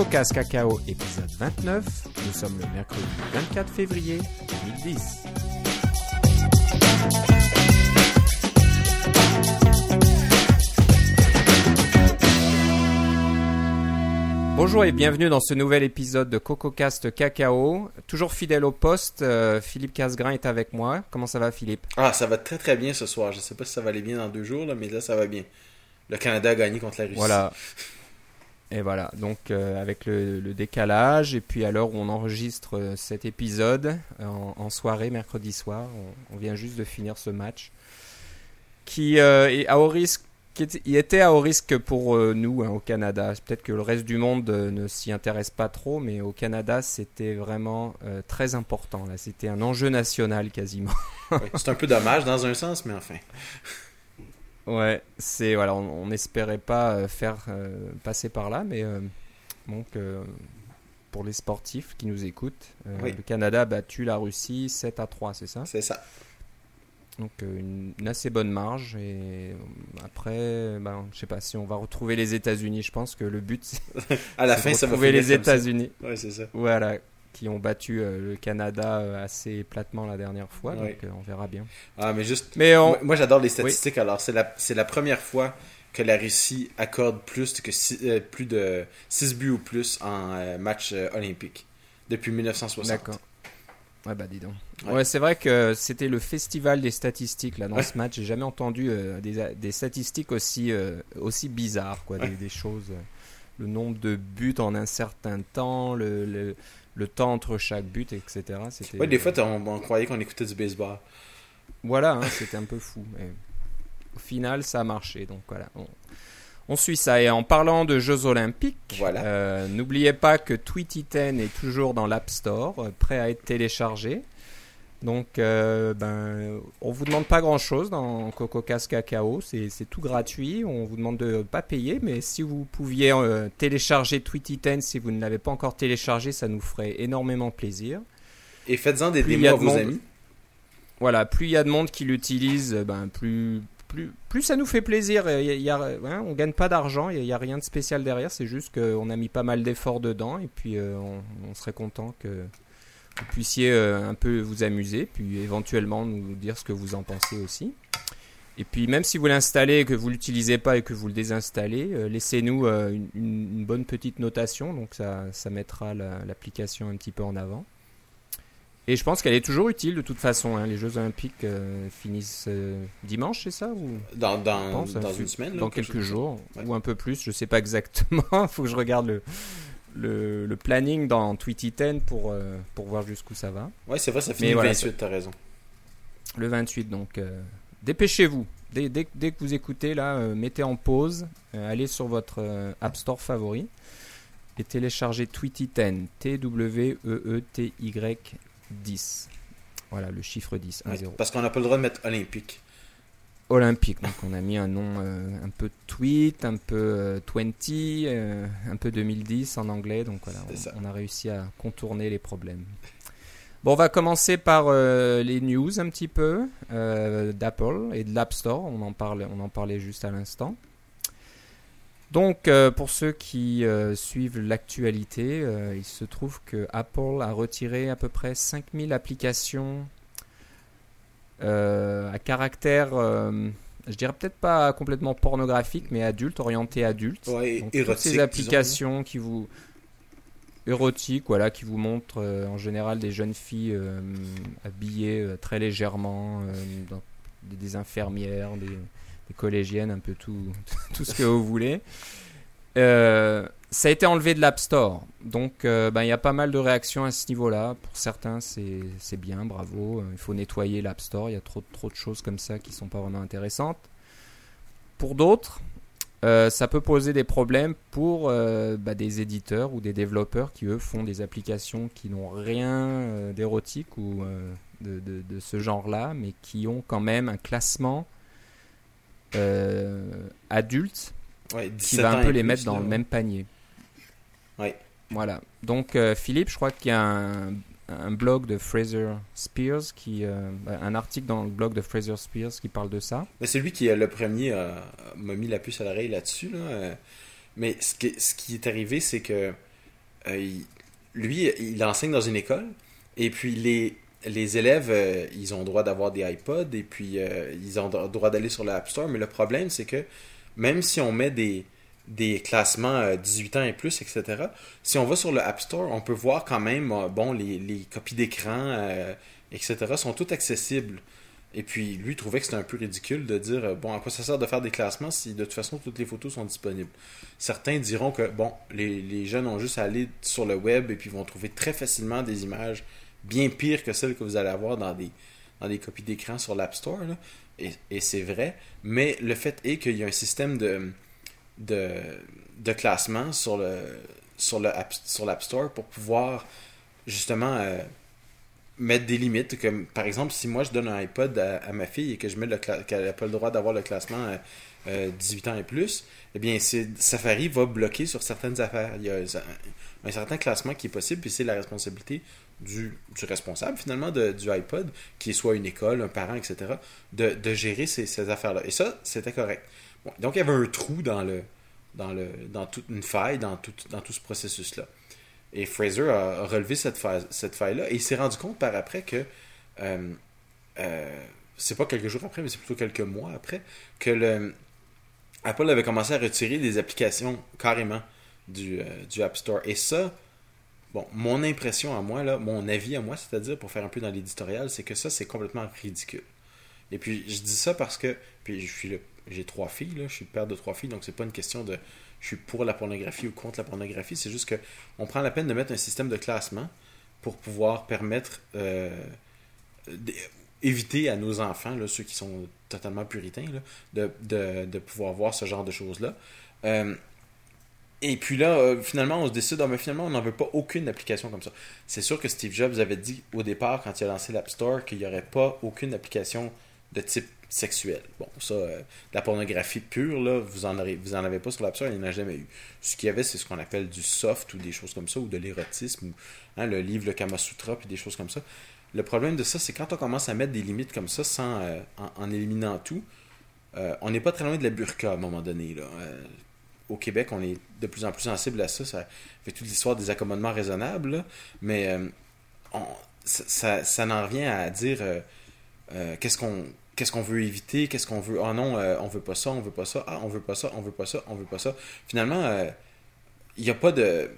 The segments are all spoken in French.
CocoCast Cacao, épisode 29. Nous sommes le mercredi 24 février 2010. Bonjour et bienvenue dans ce nouvel épisode de CocoCast Cacao. Toujours fidèle au poste, euh, Philippe Casgrain est avec moi. Comment ça va Philippe? Ah, ça va très très bien ce soir. Je sais pas si ça va aller bien dans deux jours, là, mais là ça va bien. Le Canada a gagné contre la Russie. Voilà. Et voilà, donc euh, avec le, décalage, et puis à l'heure où on enregistre euh, cet épisode, en, en soirée, mercredi soir, on, vient juste de finir ce match, qui euh, est à haut risque, était, il était à haut risque pour euh, nous hein, au Canada. Peut-être que le reste du monde euh, ne s'y intéresse pas trop, mais au Canada, c'était vraiment euh, très important. C'était un enjeu national quasiment. C'est un peu dommage dans un sens, mais enfin. Ouais, c'est voilà, on n'espérait pas euh, faire euh, passer par là, mais euh, donc euh, pour les sportifs qui nous écoutent, Oui. le Canada a battu la Russie 7 à 3, c'est ça? C'est ça. Donc une, une assez bonne marge et après, ben, je sais pas si on va retrouver les États-Unis. Je pense que le but À la c'est fin, de ça va retrouver les. États-Unis. Ouais, c'est ça. Voilà, qui ont battu euh, le Canada euh, assez platement la dernière fois, Oui. donc euh, on verra bien. Ah, mais juste. Mais on, Moi, moi, j'adore les statistiques. Alors, c'est la, la première fois que la Russie accorde plus, que six- plus de 6 buts ou plus en match olympique depuis 1960. D'accord. Ouais, bah dis donc. Ouais. Ouais, c'est vrai que c'était le festival des statistiques là dans Ouais. ce match. J'ai jamais entendu euh, des, des statistiques aussi, euh, aussi bizarres, quoi. Des, des choses. euh, le nombre de buts en un certain temps, le, le, le temps entre chaque but, etc. C'était, Ouais, des fois, t'as- on, on croyait qu'on écoutait du baseball. Voilà, hein, c'était un peu fou. Mais au final, ça a marché. Donc voilà. On, on suit ça. Et en parlant de Jeux Olympiques, Voilà. euh, n'oubliez pas que Tweety 10 est toujours dans l'App Store, euh, prêt à être téléchargé. Donc, euh, ben, on vous demande pas grand chose dans CocoCast Cacao, c'est tout gratuit. On vous demande de pas payer, mais si vous pouviez euh, télécharger Tweety 10 si vous ne l'avez pas encore téléchargé, ça nous ferait énormément plaisir. Et faites-en des Plus démos à vos monde- amis. Voilà, plus il y a de monde qui l'utilise, euh, ben plus, plus, plus ça nous fait plaisir. Y a- y a- hein, on gagne pas d'argent, il n'y a, rien de spécial derrière, c'est juste qu'on a mis pas mal d'efforts dedans et puis euh, on, on serait content que vous puissiez euh, un peu vous amuser, puis éventuellement nous dire ce que vous en pensez aussi. Et puis même si vous l'installez et que vous l'utilisez pas et que vous le désinstallez, euh, laissez-nous euh, une, bonne petite notation, donc ça, ça mettra la- l'application un petit peu en avant. Et je pense qu'elle est toujours utile de toute façon. hein. Les Jeux Olympiques euh, finissent dimanche, c'est ça ou? Dans, dans, pense, hein, dans une semaine. là, dans quelque quelques jours Ouais. ou un peu plus, je sais pas exactement. Il faut que je regarde le, le, le planning dans Tweety 10 pour, euh, pour voir jusqu'où ça va. Ouais, c'est vrai, ça finit le voilà, 28, t'as raison. Le 28, donc euh, dépêchez-vous. Dès, dès, dès que vous écoutez là, euh, mettez en pause, euh, allez sur votre euh, App Store favori et téléchargez Tweety 10, T-W-E-E-T-Y 10. Voilà, le chiffre 10, 1, Ouais, 0. parce qu'on n'a pas le droit de mettre olympique. Olympique, donc on a mis un nom euh, un peu tweet, un peu euh, 20, euh, un peu 2010 en anglais, donc voilà, on, on a réussi à contourner les problèmes. Bon, on va commencer par euh, les news un petit peu d'Apple et de l'App Store, on en, parle, on en parlait juste à l'instant. Donc, euh, pour ceux qui euh, suivent l'actualité, euh, il se trouve que Apple a retiré à peu près 5000 applications à caractère, euh, je dirais peut-être pas complètement pornographique, mais adulte, orienté adulte. Ouais, Donc, érotique. toutes ces applications qui vous érotiques, voilà, qui vous montrent euh, en général des jeunes filles euh, habillées euh, très légèrement, euh, dans- des infirmières, des, des collégiennes, un peu tout, tout ce que vous voulez. Ça a été enlevé de l'App Store, donc euh, ben, il y a pas mal de réactions à ce niveau-là. Pour certains, c'est bien, bravo. Euh, Il faut nettoyer l'App Store. Il y a trop, trop de choses comme ça qui sont pas vraiment intéressantes. Pour d'autres, euh, ça peut poser des problèmes pour euh, bah, des éditeurs ou des développeurs qui, eux, font des applications qui n'ont rien d'érotique ou de, de- de ce genre-là, mais qui ont quand même un classement adulte Ouais, qui 17 va un peu les mettre dans le même panier. Voilà. Donc, euh, Philippe, je crois qu'il y a un, un blog de Fraser Spears, qui, euh, un article dans le blog de Fraser Spears qui parle de ça. Mais c'est lui qui, euh, le premier, euh, m'a mis la puce à l'oreille là-dessus. Là. Mais ce qui, ce qui est arrivé, c'est que lui, il enseigne dans une école, et puis les, les élèves, ils ont droit d'avoir des iPods, et puis ils ont droit d'aller sur l'App Store, mais le problème, c'est que même si on met des, des classements 18 ans et plus, etc., si on va sur le App Store, on peut voir quand même, bon, les, les copies d'écran, etc., sont toutes accessibles. Et puis, lui, trouvait que c'était un peu ridicule de dire euh, bon, à quoi ça sert de faire des classements si de toute façon toutes les photos sont disponibles? Certains diront que, bon, les, jeunes ont juste à aller sur le web et puis vont trouver très facilement des images bien pires que celles que vous allez avoir dans des, dans des copies d'écran sur l'App Store. Et, c'est vrai. Mais le fait est qu'il y a un système de, de, classement sur le sur l'App Store pour pouvoir justement. Euh, mettre des limites. Comme, par exemple, si moi je donne un iPod à, ma fille et que je mets qu'elle n'a pas le droit d'avoir le classement 18 euh, ans et plus, eh bien, Safari va bloquer sur certaines affaires. Il y a un, certain classement qui est possible, puis c'est la responsabilité du, responsable, finalement, du iPod, qui soit une école, un parent, etc., de, de gérer ces, affaires-là. Et ça, c'était correct. Donc, il y avait un trou dans le dans le dans toute une faille dans tout, dans tout ce processus-là. Et Fraser a, relevé cette, faille, faille-là et il s'est rendu compte par après que, euh, euh, c'est pas quelques jours après, mais c'est plutôt quelques mois après, que le, Apple avait commencé à retirer des applications carrément du, euh, du App Store. Et ça, bon, mon impression à moi, là, mon avis à moi, c'est-à-dire pour faire un peu dans l'éditorial, c'est que ça, c'est complètement ridicule. Et puis, je dis ça parce que, puis je suis j'ai trois filles, là, je suis père de trois filles, donc c'est pas une question de je suis pour la pornographie ou contre la pornographie. C'est juste que on prend la peine de mettre un système de classement pour pouvoir permettre euh, d'éviter à nos enfants, ceux qui sont totalement puritains, de, de, pouvoir voir ce genre de choses-là. Euh, et puis là, euh, finalement, on se décide, ah, mais finalement, on n'en veut pas aucune application comme ça. C'est sûr que Steve Jobs avait dit au départ, quand il a lancé l'App Store, qu'il n'y aurait pas aucune application de type Bon, ça, euh, la pornographie pure, là, vous en, vous en avez pas sur Store, il n'y en a jamais eu. Ce qu'il y avait, c'est ce qu'on appelle du soft ou des choses comme ça, ou de l'érotisme, ou hein, le livre, le Kama Sutra, puis des choses comme ça. Le problème de ça, c'est quand on commence à mettre des limites comme ça, sans, euh, en, éliminant tout, euh, on n'est pas très loin de la burqa à un moment donné. Là. au Québec, on est de plus en plus sensible à ça. Ça fait toute l'histoire des accommodements raisonnables, mais ça, ça, n'en revient à dire qu'est-ce qu'on qu'est-ce qu'on veut éviter, qu'est-ce qu'on veut. Ah non, euh, on veut pas ça, on veut pas ça, ah on veut pas ça, on veut pas ça, on veut pas ça. Finalement, il euh, n'y a pas de.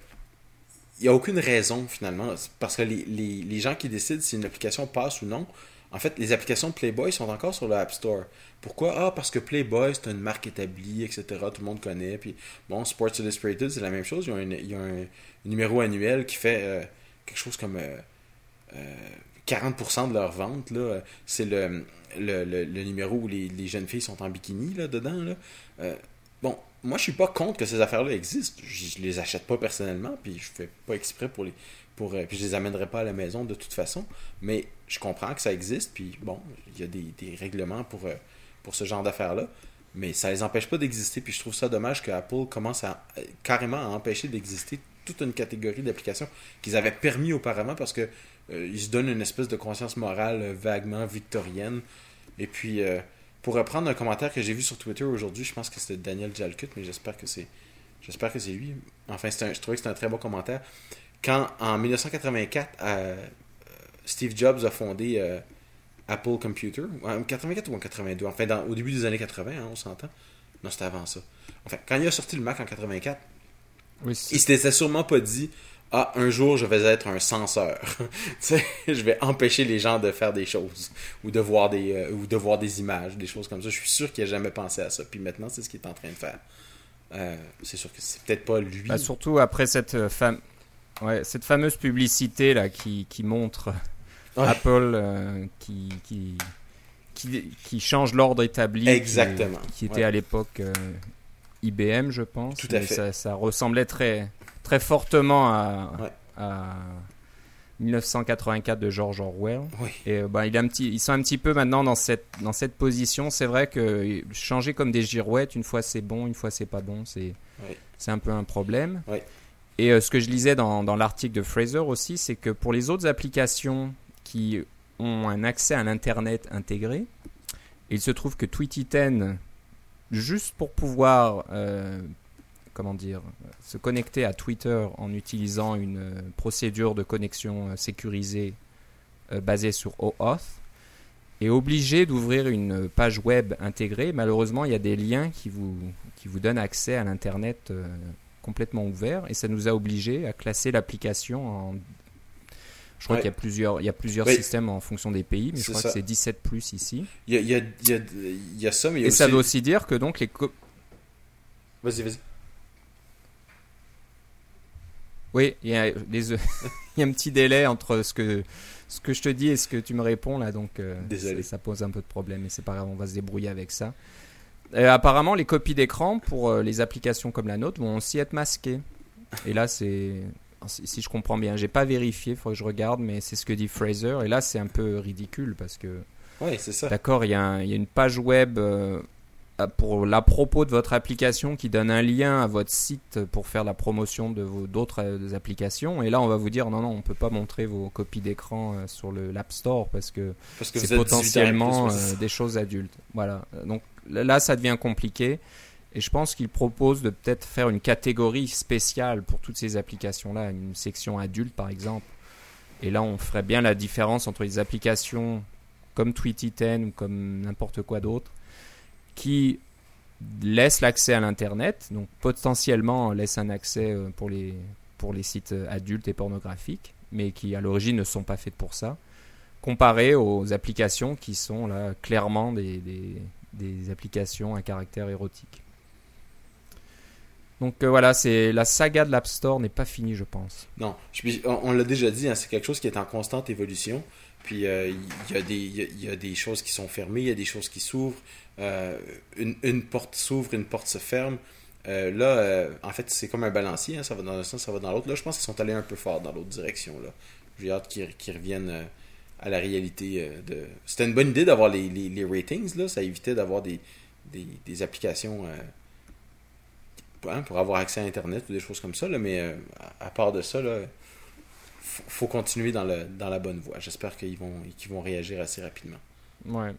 Il n'y a aucune raison finalement, parce que les, les, les, gens qui décident si une application passe ou non, en fait, les applications Playboy sont encore sur l'App Store. Pourquoi? Ah, parce que Playboy, c'est une marque établie, etc. Tout le monde connaît. Puis, bon, Sports Illustrated, c'est la même chose. Ils ont, un, numéro annuel qui fait euh, quelque chose comme 40% de leur vente. C'est le, le, numéro où les, jeunes filles sont en bikini là, dedans. Là. Euh, bon, moi je suis pas contre que ces affaires-là existent. Je, les achète pas personnellement, puis je fais pas exprès pour les. Pour, euh, puis je les amènerai pas à la maison de toute façon. Mais je comprends que ça existe, puis bon, il y a des, règlements pour, euh, pour ce genre d'affaires-là. Mais ça les empêche pas d'exister, puis je trouve ça dommage que Apple commence à carrément à empêcher d'exister toute une catégorie d'applications qu'ils avaient permis auparavant parce que euh, il se donne une espèce de conscience morale euh, vaguement victorienne. Et puis, euh, pour reprendre un commentaire que j'ai vu sur Twitter aujourd'hui, je pense que c'était Daniel Jalkut, mais j'espère que c'est j'espère que c'est lui. Enfin, un, je trouvais que c'était un très bon commentaire. Quand, en 1984, Steve Jobs a fondé Apple Computer, en 84 ou en 82, enfin, dans, au début des années 80, hein, on s'entend. Non, c'était avant ça. Enfin, quand il a sorti le Mac en 84, il s'était sûrement pas dit ah, un jour, je vais être un censeur. je vais empêcher les gens de faire des choses ou de voir des, euh, ou de voir des images, des choses comme ça. Je suis sûr qu'il n'a jamais pensé à ça. Puis maintenant, c'est ce qu'il est en train de faire. Euh, c'est sûr que c'est peut-être pas lui. Bah, surtout après cette, euh, fame... ouais, cette fameuse publicité là qui, qui montre Apple qui, qui, qui, change l'ordre établi. Exactement. Qui, était à l'époque IBM, je pense. Tout à fait. Ça, ça ressemblait très très fortement à, 1984 de George Orwell. Et euh, bah, il un petit, ils sont un petit peu maintenant dans cette, dans cette position. C'est vrai que changer comme des girouettes, une fois c'est bon, une fois c'est pas bon, c'est c'est un peu un problème. Et euh, ce que je lisais dans, dans l'article de Fraser aussi, c'est que pour les autres applications qui ont un accès à l'Internet intégré, il se trouve que Tweety 10, juste pour pouvoir euh, comment dire, se connecter à Twitter en utilisant une euh, procédure de connexion euh, sécurisée euh, basée sur OAuth est obligé d'ouvrir une page web intégrée. Malheureusement, il y a des liens qui vous, qui vous donnent accès à l'Internet complètement ouvert et ça nous a obligé à classer l'application en... Je crois Ouais. qu'il y a plusieurs, il y a plusieurs systèmes en fonction des pays, mais je crois ça. que c'est 17 plus ici. Il y a, il y, a, il y, a, il y a ça, mais il y a Et aussi... ça veut aussi dire que donc les, co- Vas-y, vas-y. Oui, il y, a les- il y a un petit délai entre ce que, ce que je te dis et ce que tu me réponds là, donc euh, Désolé. ça, ça pose un peu de problème, mais c'est pas grave, on va se débrouiller avec ça. Euh, apparemment, les copies d'écran pour euh, les applications comme la nôtre vont aussi être masquées. Et là, c'est. Si, je comprends bien, j'ai pas vérifié, il faudrait que je regarde, mais c'est ce que dit Fraser. Et là, c'est un peu ridicule parce que Ouais, c'est ça. D'accord, il y, a y une page web pour l'à propos de votre application qui donne un lien à votre site pour faire la promotion de vos d'autres euh, applications. Et là, on va vous dire non, non, on peut pas montrer vos copies d'écran euh, sur le l'App Store parce que Parce que c'est vous êtes 18 ans et potentiellement plus, euh, des choses adultes. Voilà. Euh, Donc là, ça devient compliqué. Et je pense qu'il propose de peut-être faire une catégorie spéciale pour toutes ces applications-là, une section adulte par exemple. Et là, on ferait bien la différence entre les applications comme Tweety10 ou comme n'importe quoi d'autre qui laissent l'accès à l'Internet, donc potentiellement laissent un accès euh, pour les, pour les sites euh, adultes et pornographiques, mais qui à l'origine ne sont pas faites pour ça, comparé aux applications qui sont là clairement des, des, applications à caractère érotique. Donc euh, voilà, c'est la saga de l'App Store n'est pas finie, je pense. Non, on, l'a déjà dit, hein, c'est quelque chose qui est en constante évolution. Puis il y, il y a- y a des choses qui sont fermées, il y a des choses qui s'ouvrent. Euh, une, porte s'ouvre, une porte se ferme. Euh, là, euh, en fait, c'est comme un balancier, hein, ça va dans un sens, ça va dans l'autre. Là, je pense qu'ils sont allés un peu fort dans l'autre direction. Là. J'ai hâte qu'ils reviennent à la réalité. C'était une bonne idée d'avoir les, les, ratings, là. ça évitait d'avoir des, des, applications hein, pour avoir accès à Internet ou des choses comme ça. Mais à, part de ça, là, faut, faut continuer dans, le, dans la bonne voie. J'espère qu'ils vont, qu'ils vont réagir assez rapidement. Ouais.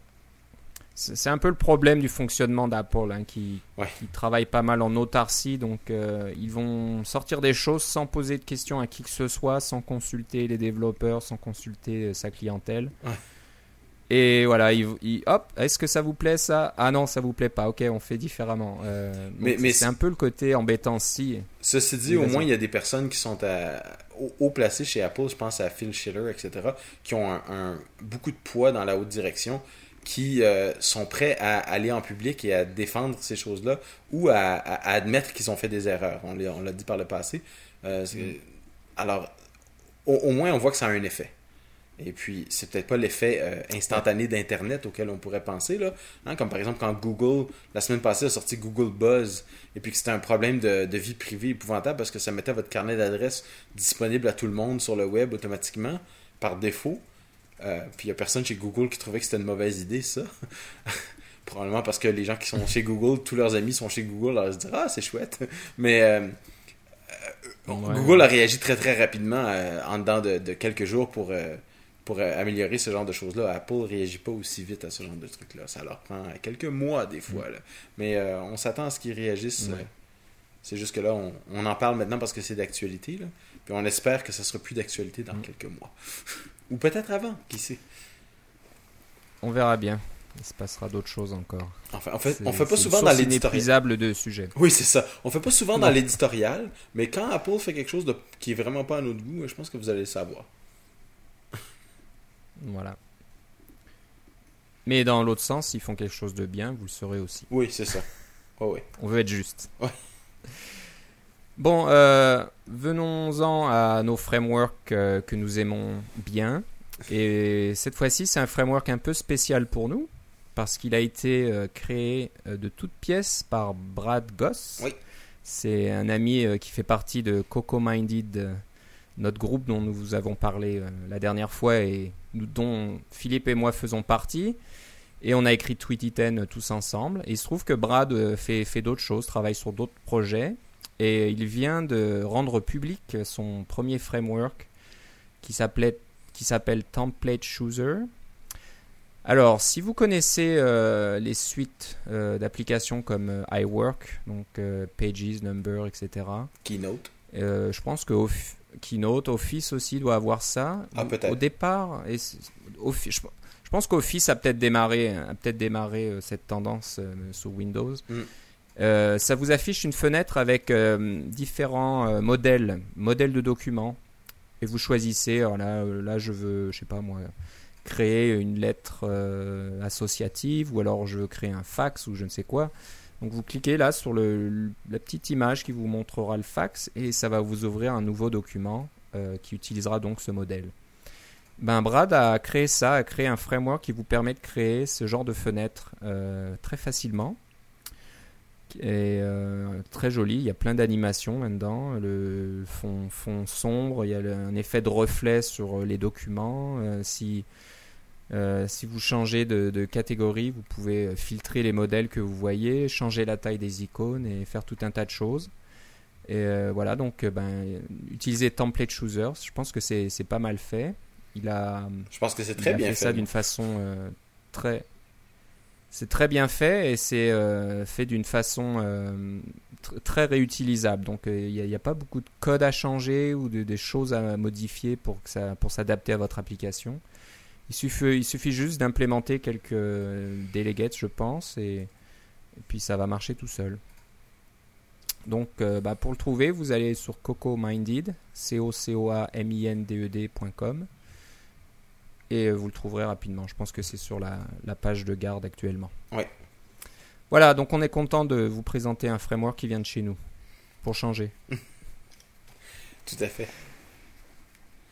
C'est un peu le problème du fonctionnement d'Apple, hein, qui, Ouais. qui travaille pas mal en autarcie. Donc, euh, ils vont sortir des choses sans poser de questions à qui que ce soit, sans consulter les développeurs, sans consulter euh, sa clientèle. Ouais. Et voilà, hop, est-ce que ça vous plaît ça? Ah non, ça vous plaît pas. Ok, on fait différemment. Euh, Mais- mais c'est un peu le côté embêtant si. Ceci dit, au moins, il y a des personnes qui sont à, haut, haut placées chez Apple, je pense à Phil Schiller, etc., qui ont un, un- beaucoup de poids dans la haute direction, qui euh, sont prêts à aller en public et à défendre ces choses-là ou à, à- à admettre qu'ils ont fait des erreurs. On l'a on l'a dit par le passé. Euh, c'est- Alors, au, au moins, on voit que ça a un effet. Et puis, c'est peut-être pas l'effet euh, instantané d'Internet auquel on pourrait penser, là. Hein, comme par exemple quand Google, la semaine passée, a sorti Google Buzz, et puis que c'était un problème de, de vie privée épouvantable parce que ça mettait votre carnet d'adresse disponible à tout le monde sur le web automatiquement, par défaut. Euh, puis il y a personne chez Google qui trouvait que c'était une mauvaise idée, ça. Probablement parce que les gens qui sont chez Google, tous leurs amis sont chez Google, alors ils se disent Ah, c'est chouette. Mais euh, euh, Ouais. Google a réagi très très rapidement euh, en dedans de, de quelques jours pour, pour améliorer ce genre de choses-là. Apple réagit pas aussi vite à ce genre de trucs-là. Ça leur prend quelques mois des fois. là. Mais on s'attend à ce qu'ils réagissent. Ouais. C'est juste que là, on, on en parle maintenant parce que c'est d'actualité. là. Puis on espère que ça sera plus d'actualité dans Mm. quelques mois. Ou peut-être avant, qui sait. On verra bien. Il se passera d'autres choses encore. Enfin, on fait, on fait pas souvent dans l'éditorial. de sujets. Oui, c'est ça. On fait pas souvent dans l'éditorial, mais quand Apple fait quelque chose de, qui est vraiment pas à notre goût, je pense que vous allez le savoir. Voilà. Mais dans l'autre sens, s'ils font quelque chose de bien, vous le saurez aussi. Oui, c'est ça. Oh, oui. On veut être juste. Ouais. Bon, euh, venons-en à nos frameworks euh, que nous aimons bien. Et cette fois-ci, c'est un framework un peu spécial pour nous parce qu'il a été euh, créé de toutes pièces par Brad Goss. Oui. C'est un ami qui fait partie de Coco Minded, notre groupe dont nous vous avons parlé la dernière fois et nous- dont Philippe et moi faisons partie. Et on a écrit Tweety 10 tous ensemble. Et il se trouve que Brad euh, fait, fait d'autres choses, travaille sur d'autres projets. Et il vient de rendre public son premier framework qui s'appelle Template Chooser. Alors, si vous connaissez euh, les suites euh, d'applications comme euh, iWork, donc Pages, Number, etc. Keynote. je pense que Keynote, Office aussi doit avoir ça. Ah, peut-être. Au départ, et Office, je, pense qu'Office a peut-être démarré, a peut-être démarré cette tendance sous Windows. Mm. ça vous affiche une fenêtre avec différents modèles, modèles de documents, et vous choisissez. Alors là, là, je veux, je sais pas moi créer une lettre euh, associative ou alors je veux créer un fax ou je ne sais quoi. Donc vous cliquez là sur le, la petite image qui vous montrera le fax et ça va vous ouvrir un nouveau document euh, qui utilisera donc ce modèle. Ben, Brad a créé ça, a créé un framework qui vous permet de créer ce genre de fenêtre euh, très facilement. Et très joli, il y a plein d'animations là-dedans, le fond, sombre, il y a un effet de reflet sur les documents. si euh, vous changez de, catégorie, vous pouvez filtrer les modèles que vous voyez, changer la taille des icônes et faire tout un tas de choses. Et euh, voilà, donc euh, ben, utiliser Template Choosers, je pense que c'est pas mal fait. Il a, je pense que c'est très bien fait. ça d'une façon très. C'est très bien fait et c'est fait d'une façon très réutilisable. Donc il n'y a, pas beaucoup de code à changer ou de, des choses à modifier pour, que ça, pour s'adapter à votre application. Il suffit, il suffit juste d'implémenter quelques delegates, je pense, et, puis ça va marcher tout seul. Donc, euh, bah, pour le trouver, vous allez sur cocominded, c o c o a m i n d e d.com, et vous le trouverez rapidement. Je pense que c'est sur la, la, page de garde actuellement. Oui. Voilà, donc on est content de vous présenter un framework qui vient de chez nous, pour changer. Tout à fait.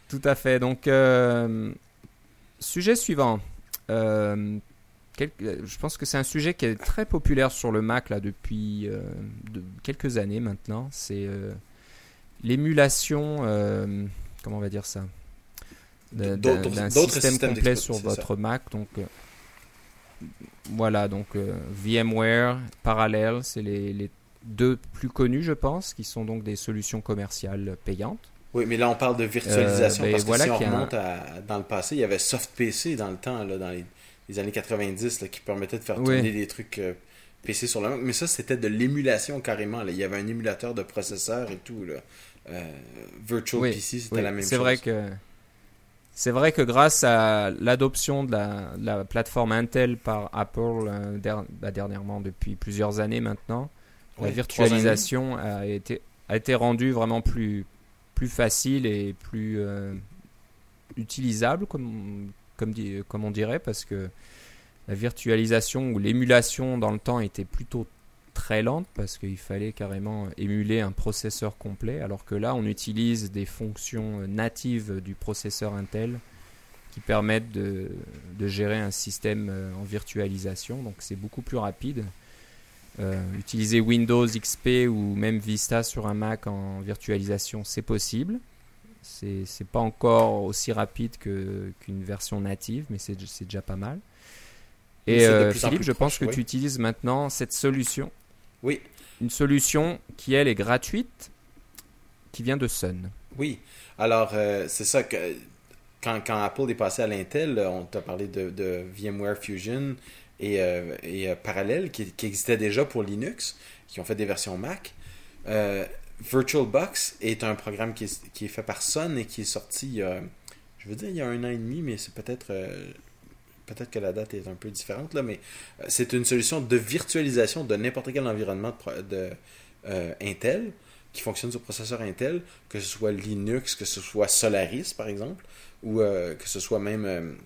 Tout à fait. Donc, euh, Sujet suivant. Euh, je pense que c'est un sujet qui est très populaire sur le Mac là, depuis euh, quelques années maintenant. C'est euh, l'émulation, comment on va dire ça? D'un système complet sur votre Mac. Donc, voilà, donc VMware, Parallel, c'est les, les, deux plus connus, je pense, qui sont donc des solutions commerciales payantes. Oui, mais là, on parle de virtualisation euh, ben parce que si on remonte dans le passé, il y avait SoftPC dans le temps, là, dans les, années 90, qui permettait de faire tourner des trucs euh, PC sur le Mac. Mais ça, c'était de l'émulation carrément. Il y avait un émulateur de processeur et tout. Là. Euh, Virtual PC, c'était la même chose. C'est vrai que. C'est vrai que grâce à l'adoption de, la, plateforme Intel par Apple bah, dernièrement depuis plusieurs années maintenant, la virtualisation a été, a été rendue vraiment plus, plus facile et plus euh, utilisable, comme, comme, comme on dirait, parce que la virtualisation ou l'émulation dans le temps était plutôt très lente parce qu'il fallait carrément émuler un processeur complet, alors que là on utilise des fonctions natives du processeur Intel qui permettent de, de gérer un système euh, en virtualisation, donc c'est beaucoup plus rapide. Euh, utiliser Windows XP ou même Vista sur un Mac en virtualisation, c'est possible. C'est pas encore aussi rapide qu'une version native, mais c'est déjà pas mal. Et euh, Philippe, je pense que tu utilises maintenant cette solution. Oui. Une solution qui, elle, est gratuite, qui vient de Sun. Oui. Alors, euh, c'est ça que quand, quand, Apple est passé à l'Intel, on t'a parlé de, de, VMware Fusion, et, euh, et euh, Parallel qui, qui, existait déjà pour Linux, qui ont fait des versions Mac. Euh, VirtualBox est un programme qui est, qui est, fait par Sun et qui est sorti, je veux dire, il y a un an et demi, mais c'est peut-être peut-être que la date est un peu différente, là, mais c'est une solution de virtualisation de n'importe quel environnement de, Intel qui fonctionne sur processeur Intel, que ce soit Linux, que ce soit Solaris par exemple, ou que ce soit même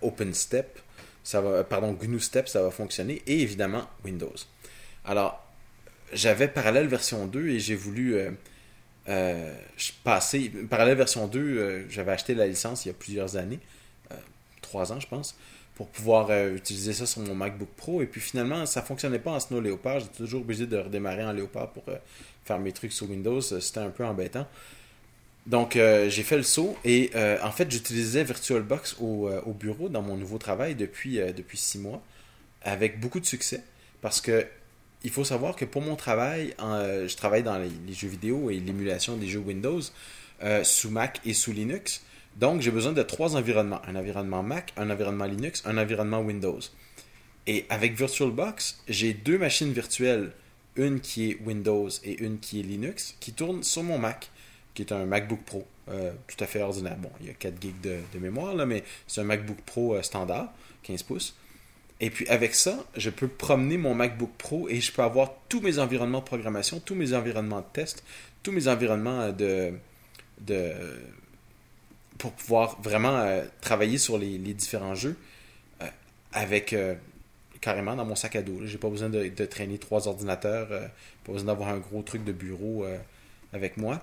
OpenStep ça va, pardon, GNU Step, ça va fonctionner, et évidemment Windows. Alors, j'avais Parallèle version 2 et j'ai voulu euh, euh, passer. Parallèle version 2, euh, j'avais acheté la licence il y a plusieurs années, trois ans je pense, pour pouvoir utiliser ça sur mon MacBook Pro. Et puis finalement, ça fonctionnait pas en Snow Leopard. J'étais toujours obligé de redémarrer en Leopard pour faire mes trucs sur Windows. C'était un peu embêtant. Donc, euh, j'ai fait le saut et euh, en fait, j'utilisais VirtualBox au, euh, au, bureau dans mon nouveau travail depuis, depuis six mois avec beaucoup de succès parce que il faut savoir que pour mon travail, je travaille dans les, jeux vidéo et l'émulation des jeux Windows sous Mac et sous Linux. Donc, j'ai besoin de trois environnements. Un environnement Mac, un environnement Linux, un environnement Windows. Et avec VirtualBox, j'ai deux machines virtuelles, une qui est Windows et une qui est Linux, qui tournent sur mon Mac, qui est un MacBook Pro, euh, tout à fait ordinaire. Bon, il y a 4 gigs de, mémoire, là, mais c'est un MacBook Pro euh, standard, 15 pouces. Et puis avec ça, je peux promener mon MacBook Pro et je peux avoir tous mes environnements de programmation, tous mes environnements de test, tous mes environnements euh, de, de pour pouvoir vraiment travailler sur les, différents jeux avec carrément dans mon sac à dos. J'ai pas besoin de, traîner trois ordinateurs, pas besoin d'avoir un gros truc de bureau avec moi.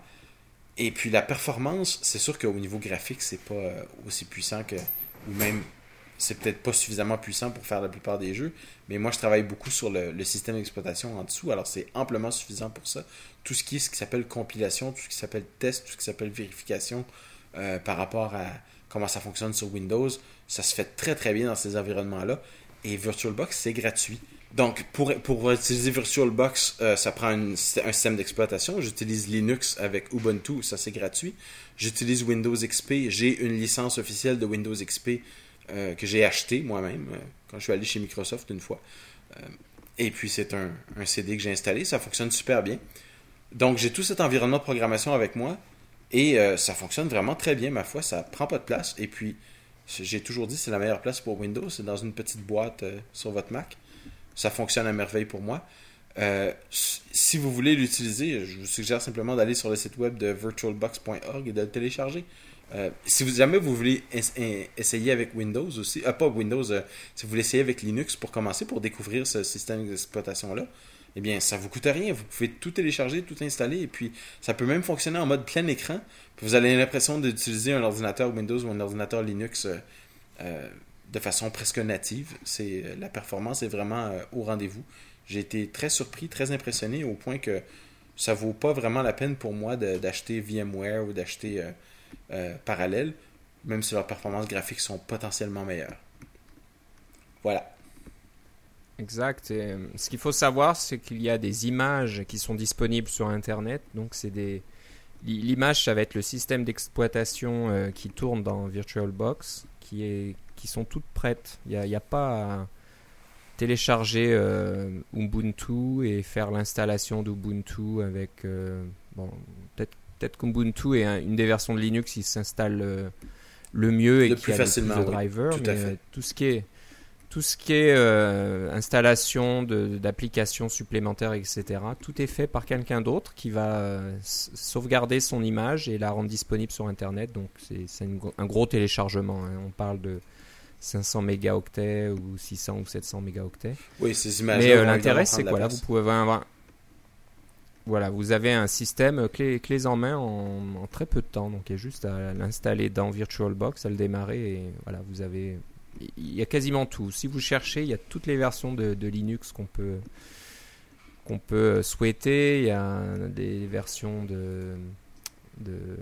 Et puis la performance, c'est sûr qu'au niveau graphique, c'est pas euh, aussi puissant que. Ou même, c'est peut-être pas suffisamment puissant pour faire la plupart des jeux. Mais moi, je travaille beaucoup sur le, système d'exploitation en dessous. Alors, c'est amplement suffisant pour ça. Tout ce qui est ce qui s'appelle compilation, tout ce qui s'appelle test, tout ce qui s'appelle vérification euh, par rapport à comment ça fonctionne sur Windows, ça se fait très très bien dans ces environnements-là. Et VirtualBox, c'est gratuit. Donc, pour, utiliser VirtualBox, euh, ça prend un système d'exploitation. J'utilise Linux avec Ubuntu, ça c'est gratuit. J'utilise Windows XP. J'ai une licence officielle de Windows XP euh, que j'ai acheté moi-même quand je suis allé chez Microsoft une fois. et puis, c'est un, CD que j'ai installé. Ça fonctionne super bien. Donc, j'ai tout cet environnement de programmation avec moi. Et ça fonctionne vraiment très bien, ma foi. Ça prend pas de place. Et puis, j'ai toujours dit c'est la meilleure place pour Windows. C'est dans une petite boîte sur votre Mac ça fonctionne à merveille pour moi. Euh, si vous voulez l'utiliser, je vous suggère simplement d'aller sur le site web de virtualbox.org et de le télécharger. Euh, si jamais vous voulez essayer avec Windows aussi, euh, pas Windows, si vous voulez essayer avec Linux pour commencer, pour découvrir ce système d'exploitation-là, eh bien, ça vous coûte rien. Vous pouvez tout télécharger, tout installer, et puis ça peut même fonctionner en mode plein écran. vous avez l'impression d'utiliser un ordinateur Windows ou un ordinateur Linux de façon presque native. C'est euh, la performance est vraiment euh, au rendez-vous. J'ai été très surpris, très impressionné au point que ça vaut pas vraiment la peine pour moi d'acheter VMware ou d'acheter euh, Parallèle, même si leurs performances graphiques sont potentiellement meilleures. Voilà. Exact. ce qu'il faut savoir, c'est qu'il y a des images qui sont disponibles sur Internet. Donc, c'est des l'image, ça va être le système d'exploitation qui tourne dans VirtualBox, qui est qui sont toutes prêtes. Il n'y a, a, pas à télécharger euh, Ubuntu et faire l'installation d'Ubuntu avec. Euh, bon, peut-être peut qu'Ubuntu est une des versions de Linux qui s'installe euh, le mieux et qui a facilement, le plus de drivers. mais tout ce qui est tout ce qui est installation d'applications supplémentaires, etc., tout est fait par quelqu'un d'autre qui va sauvegarder son image et la rendre disponible sur Internet. Donc c'est un gros téléchargement. Hein. On parle de 500 mégaoctets ou 600 ou 700 mégaoctets. Oui, ces images. Mais euh, l'intérêt, c'est quoi? Là Vous pouvez avoir. Voilà, vous avez un système clé, clés en main en, très peu de temps. Donc, il y a juste à l'installer dans VirtualBox, à le démarrer et voilà, vous avez. Il y a quasiment tout. Si vous cherchez, il y a toutes les versions de, de Linux qu'on peut qu'on peut souhaiter. Il y a des versions de, de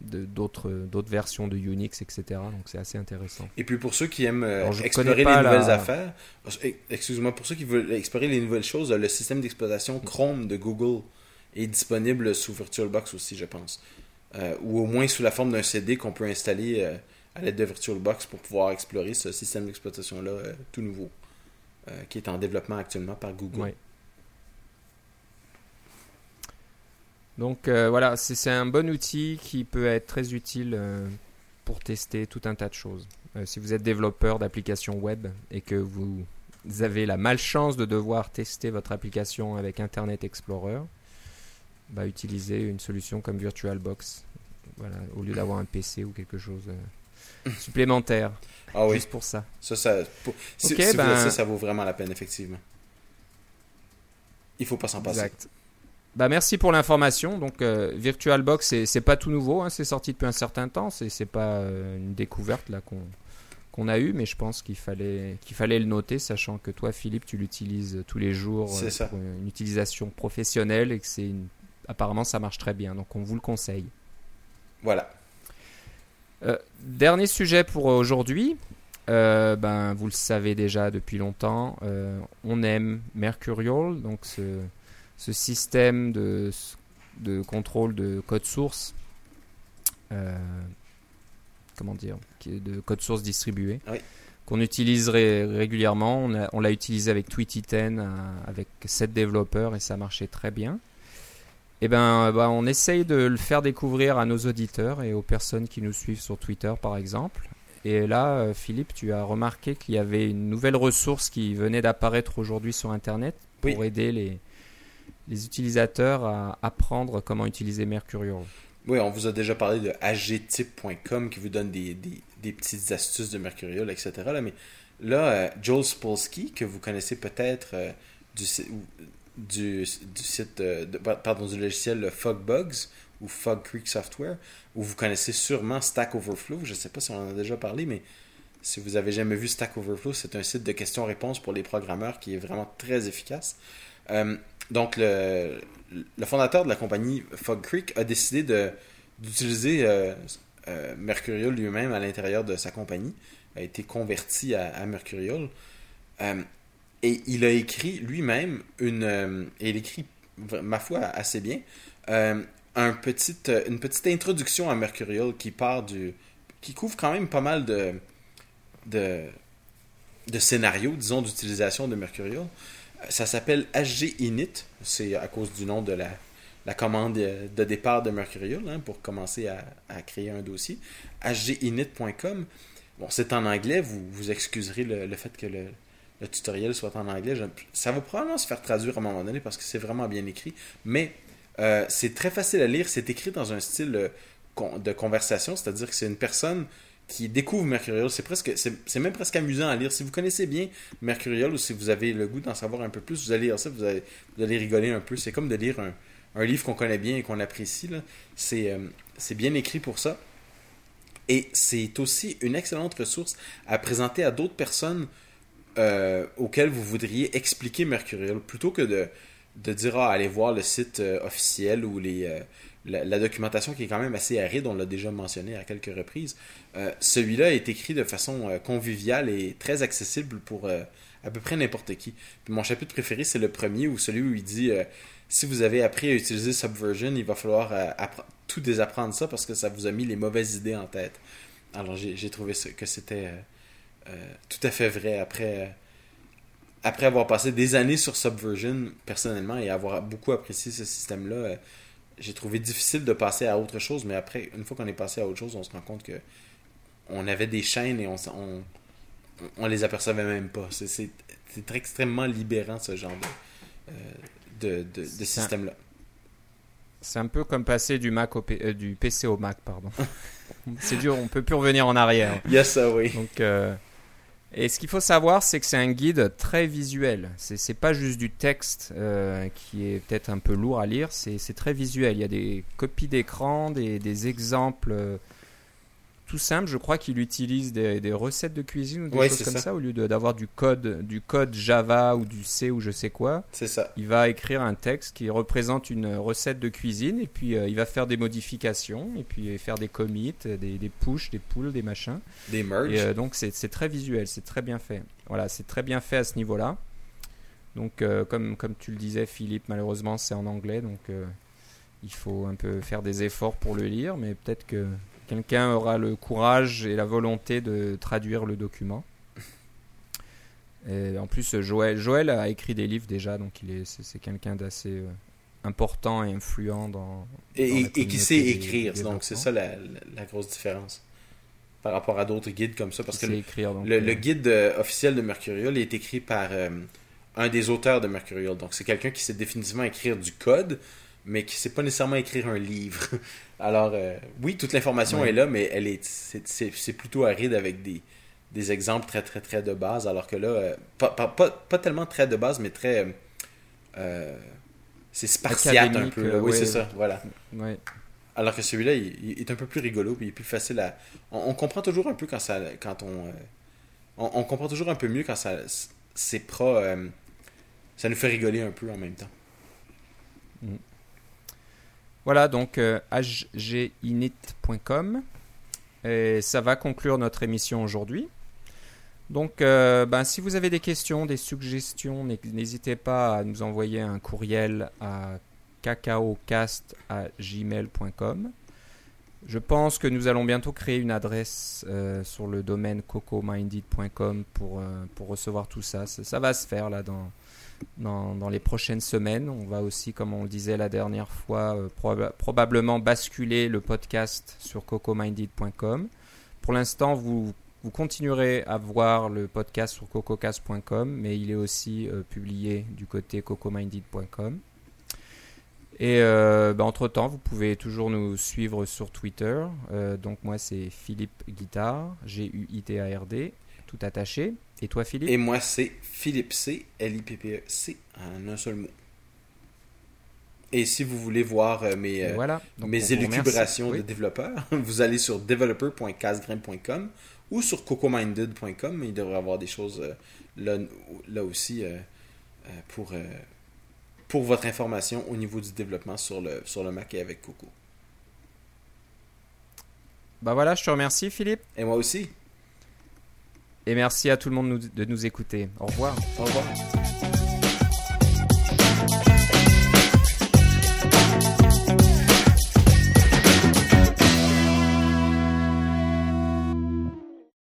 d'autres d'autres versions de Unix, etc. Donc c'est assez intéressant. Et puis pour ceux qui aiment euh, explorer les nouvelles affaires, eh, excuse-moi, pour ceux qui veulent explorer les nouvelles choses, le système d'exploitation Chrome de Google est disponible sous VirtualBox aussi, je pense. Euh, ou au moins sous la forme d'un CD qu'on peut installer euh, à l'aide de VirtualBox pour pouvoir explorer ce système d'exploitation-là tout nouveau, qui est en développement actuellement par Google. Donc euh, voilà, c'est un bon outil qui peut être très utile euh, pour tester tout un tas de choses. Euh, si vous êtes développeur d'applications web et que vous avez la malchance de devoir tester votre application avec Internet Explorer, bah, utilisez une solution comme VirtualBox. Voilà, au lieu d'avoir un PC ou quelque chose supplémentaire. Ah oui. Juste pour ça. Ça, ça, ben ça, vaut vraiment la peine, effectivement. Il faut pas s'en passer. Exact. Bah merci pour l'information. Donc euh, VirtualBox, c'est pas tout nouveau, hein, c'est sorti depuis un certain temps. C'est pas euh, une découverte là qu'on qu'on a eu, mais je pense qu'il fallait qu'il fallait le noter, sachant que toi, Philippe, tu l'utilises tous les jours euh, pour une utilisation professionnelle et que c'est apparemment ça marche très bien. Donc on vous le conseille. Voilà. Dernier sujet pour aujourd'hui. ben, vous le savez déjà depuis longtemps, on aime Mercurial, donc ce, ce système de, de contrôle de code source euh, comment dire, de code source distribué. Oui. Qu'on utilise ré- régulièrement. On, l'a utilisé avec Tweety10 euh, avec 7 développeurs et ça marchait très bien. Et ben, bah, on essaye de le faire découvrir à nos auditeurs et aux personnes qui nous suivent sur Twitter par exemple. Et là, euh, Philippe, tu as remarqué qu'il y avait une nouvelle ressource qui venait d'apparaître aujourd'hui sur Internet pour Oui. aider les, les utilisateurs à apprendre comment utiliser Mercurial. Oui, on vous a déjà parlé de agtype.com qui vous donne des, des, des petites astuces de Mercurial, etc. Là, mais là, euh, Joel Spolsky, que vous connaissez peut-être euh, du, du, du site, euh, pardon, du logiciel Fogbugs ou Fog Creek Software, ou vous connaissez sûrement Stack Overflow. Je ne sais pas si on en a déjà parlé, mais si vous avez jamais vu Stack Overflow, c'est un site de questions-réponses pour les programmeurs qui est vraiment très efficace. Euh, donc, le, le fondateur de la compagnie Fog Creek a décidé d'utiliser euh, euh, Mercurial lui-même à l'intérieur de sa compagnie, a été converti à, à Mercurial. Et il a écrit lui-même une. euh, et il écrit, ma foi, assez bien, euh, un euh, une petite introduction à Mercurial qui part du. qui couvre quand même pas mal de. de, de scénarios, disons, d'utilisation de Mercurial. Ça s'appelle HGInit, c'est à cause du nom de la, la commande de départ de Mercurial hein, pour commencer à, créer un dossier. HGInit.com. Bon, c'est en anglais, vous, vous excuserez le fait que le, le tutoriel soit en anglais. Ça va probablement se faire traduire à un moment donné parce que c'est vraiment bien écrit, mais euh, c'est très facile à lire. C'est écrit dans un style de conversation, c'est-à-dire que c'est une personne qui découvre Mercurial. C'est presque, c'est même presque amusant à lire. Si vous connaissez bien Mercurial ou si vous avez le goût d'en savoir un peu plus, vous allez lire ça, vous allez, vous allez rigoler un peu. C'est comme de lire un, livre qu'on connaît bien et qu'on apprécie. euh, c'est bien écrit pour ça. Et c'est aussi une excellente ressource à présenter à d'autres personnes euh, auxquelles vous voudriez expliquer Mercurial, plutôt que de, de dire ah, allez voir le site euh, officiel ou les, euh, la, documentation qui est quand même assez aride, on l'a déjà mentionné à quelques reprises. Celui-là est écrit de façon conviviale et très accessible pour à peu près n'importe qui. Mon chapitre préféré, c'est le premier, ou celui où il dit si vous avez appris à utiliser Subversion, il va falloir tout désapprendre ça parce que ça vous a mis les mauvaises idées en tête. Alors j'ai trouvé que c'était tout à fait vrai après, euh, après avoir passé des années sur Subversion personnellement et avoir beaucoup apprécié ce système-là. euh, j'ai trouvé difficile de passer à autre chose, mais après, une fois qu'on est passé à autre chose, on se rend compte que on avait des chaînes et on, on, on les apercevait même pas. C'est- extrêmement libérant ce genre de, euh, de, de, système-là. C'est un peu comme passer du, Mac au P- euh, du PC au Mac, pardon. c'est dur, on peut plus revenir en arrière. Yes, ça oui. Donc, euh, et ce qu'il faut savoir, c'est que c'est un guide très visuel. C'est pas juste du texte euh, qui est peut-être un peu lourd à lire, c'est très visuel. Il y a des copies d'écran, des, des exemples euh, tout simples. Je crois qu'il utilise des, des recettes de cuisine ou des Ouais, choses comme ça. ça. au lieu d'avoir du code, du code Java ou du C ou je sais quoi. C'est ça. Il va écrire un texte qui représente une recette de cuisine et puis euh, il va faire des modifications et puis faire des commits, des, des push, des pulls, des machins. Des merges. Et euh, donc c'est c'est très visuel, c'est très bien fait. Voilà, c'est très bien fait à ce niveau-là. Donc euh, comme, comme tu le disais Philippe, malheureusement c'est en anglais, donc euh, il faut un peu faire des efforts pour le lire, mais peut-être que quelqu'un aura le courage et la volonté de traduire le document. Et en plus, Joël, Joël a écrit des livres déjà, donc il est, c'est, quelqu'un d'assez euh, important et influent dans. Et, dans qui sait écrire. des Donc, c'est ça la, grosse différence par rapport à d'autres guides comme ça. Parce que le, écrire. donc, le- euh, le guide euh, officiel de Mercurial est écrit par euh, un des auteurs de Mercurial. Donc, c'est quelqu'un qui sait définitivement écrire du code, mais qui sait pas nécessairement écrire un livre. Alors, euh, oui, toute l'information Ouais. est là, mais elle est, c'est, plutôt aride avec des, des exemples très, très, très de base. Alors que là, euh, pas, pas, pas, pas tellement très de base, mais très. euh, c'est spartiate un peu. oui, ouais. c'est ça. Voilà. ouais. Alors que celui-là, il, il est un peu plus rigolo, puis il est plus facile à. On, on comprend toujours un peu quand ça, quand on, on, on comprend toujours un peu mieux quand ça, c'est pro. ça nous fait rigoler un peu en même temps. Voilà, donc euh, hginit.com. Et ça va conclure notre émission aujourd'hui. Donc, euh, ben, si vous avez des questions, des suggestions, n'hé- n'hésitez pas à nous envoyer un courriel à cacaocast@gmail.com. Je pense que nous allons bientôt créer une adresse euh, sur le domaine cocominded.com pour, euh, pour recevoir tout ça. ça. ça. va se faire là dans, dans, les prochaines semaines. On va aussi, comme on le disait la dernière fois, euh, proba probablement basculer le podcast sur cocominded.com. Pour l'instant, vous, continuerez à voir le podcast sur cococast.com, mais il est aussi euh, publié du côté cocominded.com. Et euh, bah, entre-temps, vous pouvez toujours nous suivre sur Twitter. Donc moi, c'est Philippe Guitard, G-U-I-T-A-R-D, tout attaché. Et toi, Philippe? Et moi, c'est Philippe C, L-I-P-P-E-C, en un seul mot. Et si vous voulez voir euh, mes, euh, voilà. mes élucubrations oui. de développeur, vous allez sur developer.casgrain.com ou sur cocominded.com. Il devrait y avoir des choses euh, là, là aussi pour, pour votre information au niveau du développement sur le, sur le Mac et avec Coco. Bah voilà, je te remercie Philippe. Et moi aussi. Et merci à tout le monde de nous écouter. Au revoir. Au revoir.